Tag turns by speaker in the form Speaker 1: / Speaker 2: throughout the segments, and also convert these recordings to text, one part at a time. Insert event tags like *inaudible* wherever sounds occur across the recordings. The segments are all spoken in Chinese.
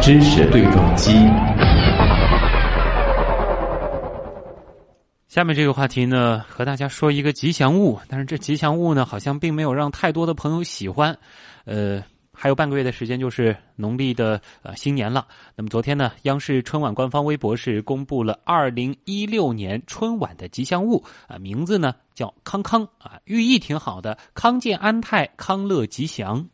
Speaker 1: 知识对撞机。
Speaker 2: 下面这个话题呢，和大家说一个吉祥物，但是这吉祥物呢，好像并没有让太多的朋友喜欢。呃，还有半个月的时间就是农历的呃新年了。那么昨天呢，央视春晚官方微博是公布了二零一六年春晚的吉祥物啊，名字呢叫康康啊，寓意挺好的，康健安泰，康乐吉祥。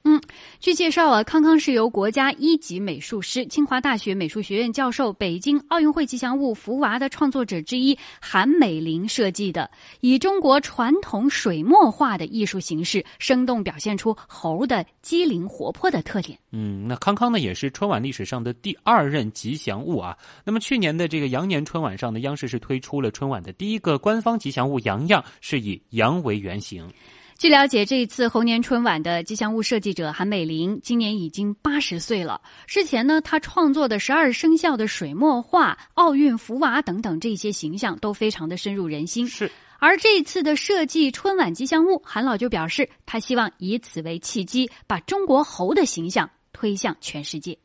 Speaker 3: 据介绍啊，康康是由国家一级美术师、清华大学美术学院教授、北京奥运会吉祥物福娃的创作者之一韩美林设计的，以中国传统水墨画的艺术形式，生动表现出猴的机灵活泼的特点。
Speaker 2: 嗯，那康康呢，也是春晚历史上的第二任吉祥物啊。那么去年的这个羊年春晚上呢，央视是推出了春晚的第一个官方吉祥物洋洋，是以羊为原型。
Speaker 3: 据了解，这一次猴年春晚的吉祥物设计者韩美林今年已经八十岁了。之前呢，他创作的十二生肖的水墨画、奥运福娃等等这些形象都非常的深入人心。
Speaker 2: 是。
Speaker 3: 而这次的设计春晚吉祥物，韩老就表示，他希望以此为契机，把中国猴的形象推向全世界。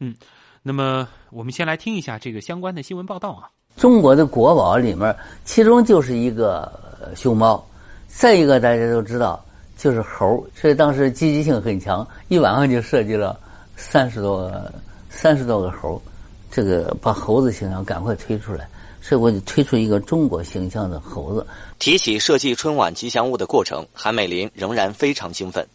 Speaker 2: 嗯，那么我们先来听一下这个相关的新闻报道啊。
Speaker 4: 中国的国宝里面，其中就是一个熊猫。再一个，大家都知道，就是猴所以当时积极性很强，一晚上就设计了三十多个、三十多个猴这个把猴子形象赶快推出来，所以我就推出一个中国形象的猴子。
Speaker 5: 提起设计春晚吉祥物的过程，韩美林仍然非常兴奋。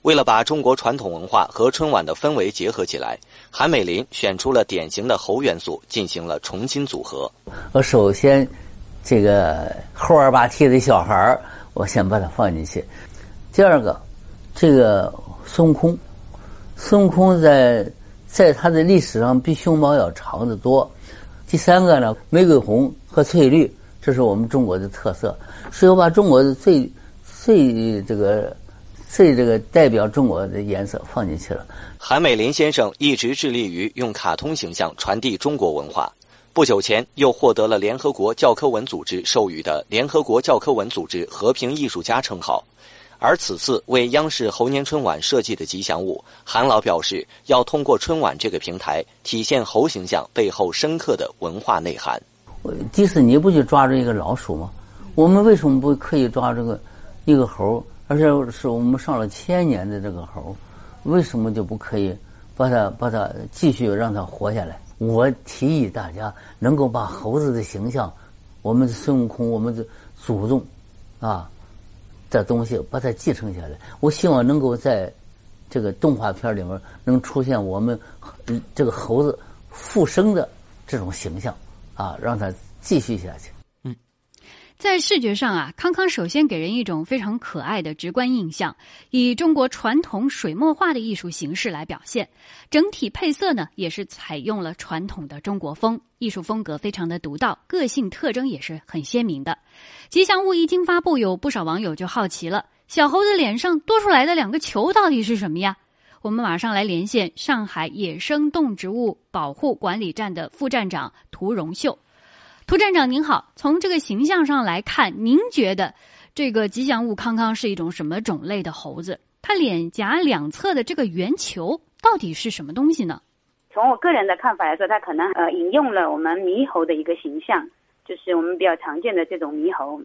Speaker 5: 为了把中国传统文化和春晚的氛围结合起来，韩美林选出了典型的猴元素进行了重新组合。
Speaker 4: 我首先，这个猴儿吧啼的小孩儿。我先把它放进去。第二个，这个孙悟空，孙悟空在在他的历史上比熊猫要长得多。第三个呢，玫瑰红和翠绿，这是我们中国的特色。所以我把中国的最最这个最这个代表中国的颜色放进去了。
Speaker 5: 韩美林先生一直致力于用卡通形象传递中国文化。不久前，又获得了联合国教科文组织授予的联合国教科文组织和平艺术家称号。而此次为央视猴年春晚设计的吉祥物，韩老表示要通过春晚这个平台，体现猴形象背后深刻的文化内涵。
Speaker 4: 迪士尼不就抓住一个老鼠吗？我们为什么不可以抓这个一个猴？而且是我们上了千年的这个猴，为什么就不可以把它把它继续让它活下来？我提议大家能够把猴子的形象，我们孙悟空，我们的祖宗，啊，的东西把它继承下来。我希望能够在这个动画片里面能出现我们这个猴子复生的这种形象，啊，让它继续下去。
Speaker 3: 在视觉上啊，康康首先给人一种非常可爱的直观印象，以中国传统水墨画的艺术形式来表现，整体配色呢也是采用了传统的中国风，艺术风格非常的独到，个性特征也是很鲜明的。吉祥物一经发布，有不少网友就好奇了：小猴子脸上多出来的两个球到底是什么呀？我们马上来连线上海野生动植物保护管理站的副站长涂荣秀。涂站长您好，从这个形象上来看，您觉得这个吉祥物康康是一种什么种类的猴子？它脸颊两侧的这个圆球到底是什么东西呢？
Speaker 6: 从我个人的看法来说，它可能呃引用了我们猕猴的一个形象，就是我们比较常见的这种猕猴。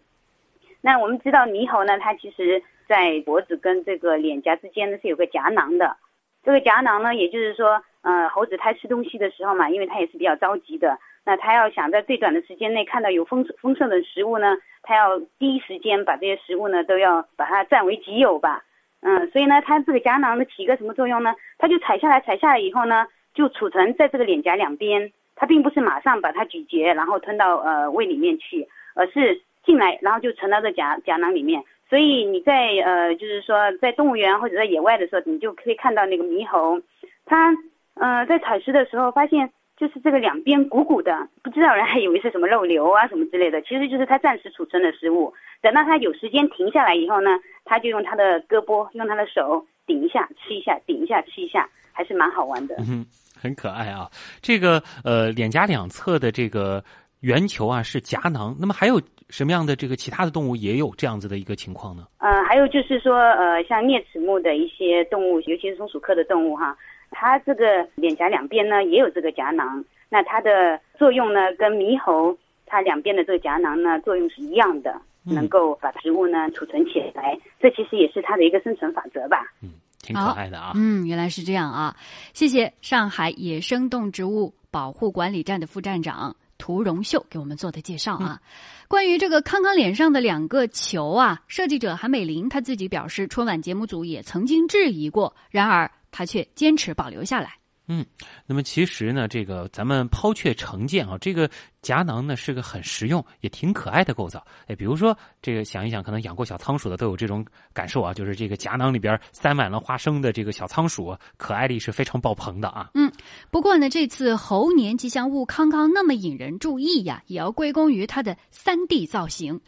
Speaker 6: 那我们知道猕猴呢，它其实在脖子跟这个脸颊之间呢是有个颊囊的。这个颊囊呢，也就是说，呃，猴子它吃东西的时候嘛，因为它也是比较着急的。那他要想在最短的时间内看到有丰丰盛的食物呢，他要第一时间把这些食物呢都要把它占为己有吧，嗯，所以呢，它这个颊囊呢起一个什么作用呢？它就采下来，采下来以后呢，就储存在这个脸颊两边，它并不是马上把它咀嚼，然后吞到呃胃里面去，而是进来，然后就存到这颊颊囊里面。所以你在呃，就是说在动物园或者在野外的时候，你就可以看到那个猕猴，它呃在采食的时候发现。就是这个两边鼓鼓的，不知道人还以为是什么肉瘤啊什么之类的，其实就是它暂时储存的食物。等到它有时间停下来以后呢，它就用它的胳膊，用它的手顶一下吃一下，顶一下吃一下，还是蛮好玩的。
Speaker 2: 嗯，很可爱啊。这个呃，脸颊两侧的这个圆球啊是颊囊，那么还有什么样的这个其他的动物也有这样子的一个情况呢？
Speaker 6: 呃，还有就是说，呃，像啮齿目的一些动物，尤其是松鼠科的动物哈，它这个脸颊两边呢也有这个颊囊，那它的作用呢跟猕猴它两边的这个颊囊呢作用是一样的，能够把植物呢储存起来，这其实也是它的一个生存法则吧。
Speaker 2: 嗯，挺可爱的啊。
Speaker 3: 嗯，原来是这样啊！谢谢上海野生动植物保护管理站的副站长。涂荣秀给我们做的介绍啊，关于这个康康脸上的两个球啊，设计者韩美玲她自己表示，春晚节目组也曾经质疑过，然而她却坚持保留下来。
Speaker 2: 嗯，那么其实呢，这个咱们抛却成见啊，这个夹囊呢是个很实用也挺可爱的构造。哎，比如说这个想一想，可能养过小仓鼠的都有这种感受啊，就是这个夹囊里边塞满了花生的这个小仓鼠，可爱力是非常爆棚的啊。
Speaker 3: 嗯，不过呢，这次猴年吉祥物康康那么引人注意呀，也要归功于它的三 D 造型。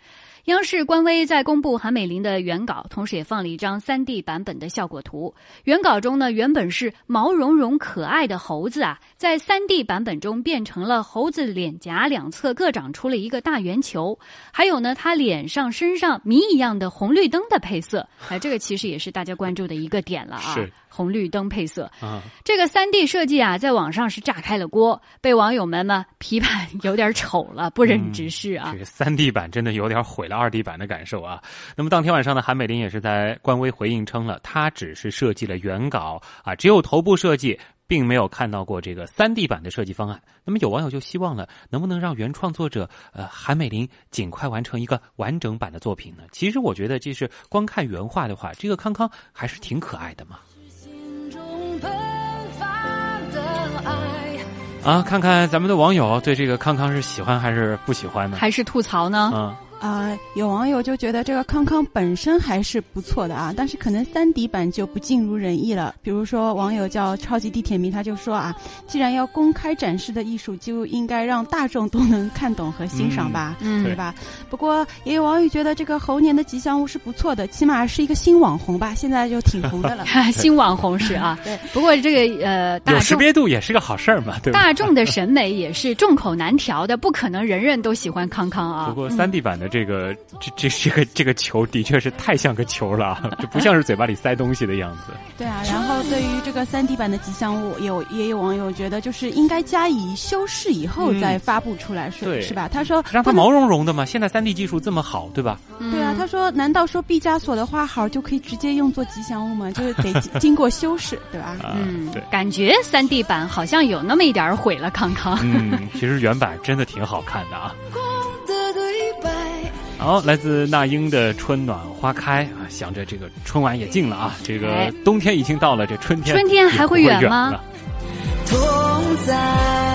Speaker 3: 央视官微在公布韩美林的原稿，同时也放了一张 3D 版本的效果图。原稿中呢，原本是毛茸茸可爱的猴子啊，在 3D 版本中变成了猴子脸颊两侧各长出了一个大圆球，还有呢，他脸上、身上谜一样的红绿灯的配色。哎，这个其实也是大家关注的一个点了啊。
Speaker 2: 是。
Speaker 3: 红绿灯配色
Speaker 2: 啊，
Speaker 3: 这个三 D 设计啊，在网上是炸开了锅，被网友们呢批判 *laughs* 有点丑了，不忍直视啊。
Speaker 2: 这个三 D 版真的有点毁了二 D 版的感受啊。那么当天晚上呢，韩美林也是在官微回应称了，他只是设计了原稿啊，只有头部设计，并没有看到过这个三 D 版的设计方案。那么有网友就希望了，能不能让原创作者呃韩美林尽快完成一个完整版的作品呢？其实我觉得，就是光看原画的话，这个康康还是挺可爱的嘛。啊，看看咱们的网友对这个康康是喜欢还是不喜欢呢？
Speaker 3: 还是吐槽呢？
Speaker 2: 嗯。
Speaker 1: 啊，有网友就觉得这个康康本身还是不错的啊，但是可能三 D 版就不尽如人意了。比如说，网友叫超级地铁迷，他就说啊，既然要公开展示的艺术，就应该让大众都能看懂和欣赏吧，嗯对吧？不过也有网友觉得这个猴年的吉祥物是不错的，起码是一个新网红吧，现在就挺红的了。*laughs*
Speaker 3: 新网红是啊，*laughs*
Speaker 1: 对。
Speaker 3: 不过这个呃，
Speaker 2: 有识别度也是个好事儿嘛，对吧？
Speaker 3: 大众的审美也是众口难调的，不可能人人都喜欢康康啊。
Speaker 2: 不过三 D 版的。这个这这这个这个球的确是太像个球了，就不像是嘴巴里塞东西的样子。*laughs*
Speaker 1: 对啊，然后对于这个三 D 版的吉祥物，有也有网友觉得就是应该加以修饰以后再发布出来，是是吧？他说
Speaker 2: 让它毛茸茸的嘛，现在三 D 技术这么好，对吧？
Speaker 1: 对啊，他说难道说毕加索的画好就可以直接用作吉祥物吗？就是得经 *laughs* 过修饰，对吧？
Speaker 3: 嗯，对，感觉三 D 版好像有那么一点毁了康康。
Speaker 2: 嗯，其实原版真的挺好看的啊。*laughs* 好，来自那英的《春暖花开》啊，想着这个春晚也近了啊，这个冬天已经到了，这春天
Speaker 3: 春天还会远吗？
Speaker 2: 同在。